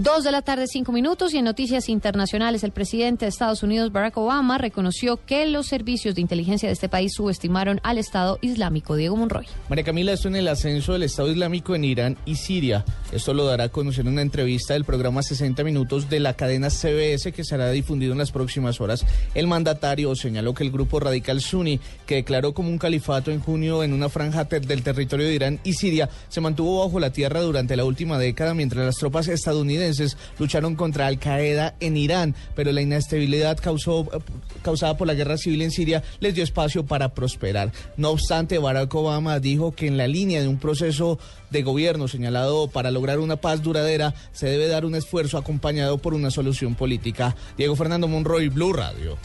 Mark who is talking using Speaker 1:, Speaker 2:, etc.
Speaker 1: Dos de la tarde, cinco minutos, y en noticias internacionales, el presidente de Estados Unidos, Barack Obama, reconoció que los servicios de inteligencia de este país subestimaron al Estado Islámico. Diego Monroy.
Speaker 2: María Camila, esto en el ascenso del Estado Islámico en Irán y Siria. Esto lo dará a conocer en una entrevista del programa 60 Minutos de la cadena CBS que será difundido en las próximas horas. El mandatario señaló que el grupo radical Sunni, que declaró como un califato en junio en una franja del territorio de Irán y Siria, se mantuvo bajo la tierra durante la última década mientras las tropas lucharon contra Al Qaeda en Irán, pero la inestabilidad causó, causada por la guerra civil en Siria les dio espacio para prosperar. No obstante, Barack Obama dijo que en la línea de un proceso de gobierno señalado para lograr una paz duradera se debe dar un esfuerzo acompañado por una solución política. Diego Fernando Monroy, Blue Radio.